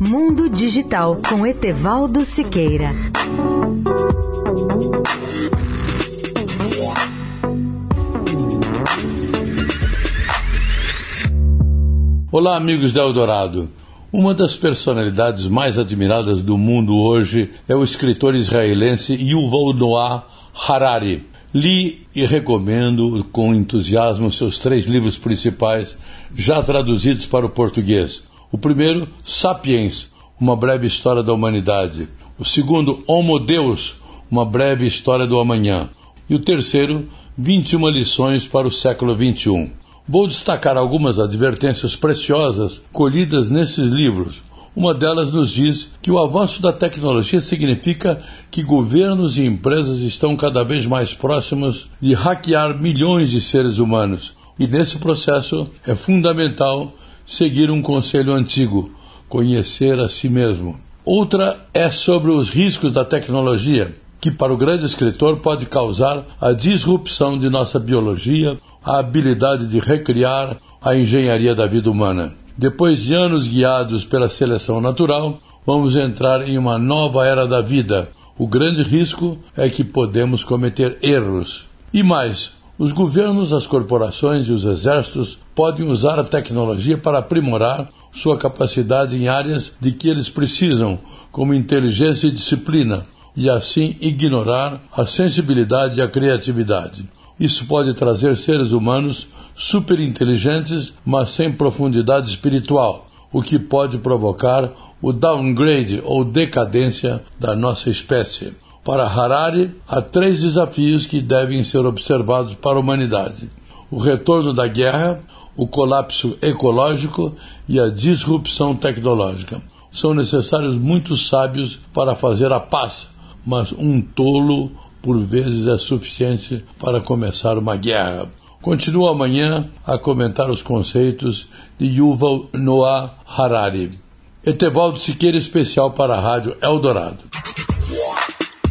Mundo Digital com Etevaldo Siqueira. Olá, amigos da Eldorado. Uma das personalidades mais admiradas do mundo hoje é o escritor israelense Yuval Noah Harari. Li e recomendo com entusiasmo seus três livros principais, já traduzidos para o português. O primeiro, Sapiens, uma breve história da humanidade. O segundo, Homo Deus, uma breve história do amanhã. E o terceiro, 21 lições para o século XXI. Vou destacar algumas advertências preciosas colhidas nesses livros. Uma delas nos diz que o avanço da tecnologia significa que governos e empresas estão cada vez mais próximos de hackear milhões de seres humanos. E nesse processo é fundamental seguir um conselho antigo: conhecer a si mesmo. Outra é sobre os riscos da tecnologia, que para o grande escritor pode causar a disrupção de nossa biologia, a habilidade de recriar a engenharia da vida humana. Depois de anos guiados pela seleção natural, vamos entrar em uma nova era da vida. O grande risco é que podemos cometer erros. E mais, os governos, as corporações e os exércitos podem usar a tecnologia para aprimorar sua capacidade em áreas de que eles precisam, como inteligência e disciplina, e assim ignorar a sensibilidade e a criatividade. Isso pode trazer seres humanos superinteligentes, mas sem profundidade espiritual, o que pode provocar o downgrade ou decadência da nossa espécie. Para Harari, há três desafios que devem ser observados para a humanidade: o retorno da guerra, o colapso ecológico e a disrupção tecnológica. São necessários muitos sábios para fazer a paz, mas um tolo por vezes é suficiente para começar uma guerra. Continuo amanhã a comentar os conceitos de Yuval Noah Harari. Etevaldo Siqueira, especial para a Rádio Eldorado.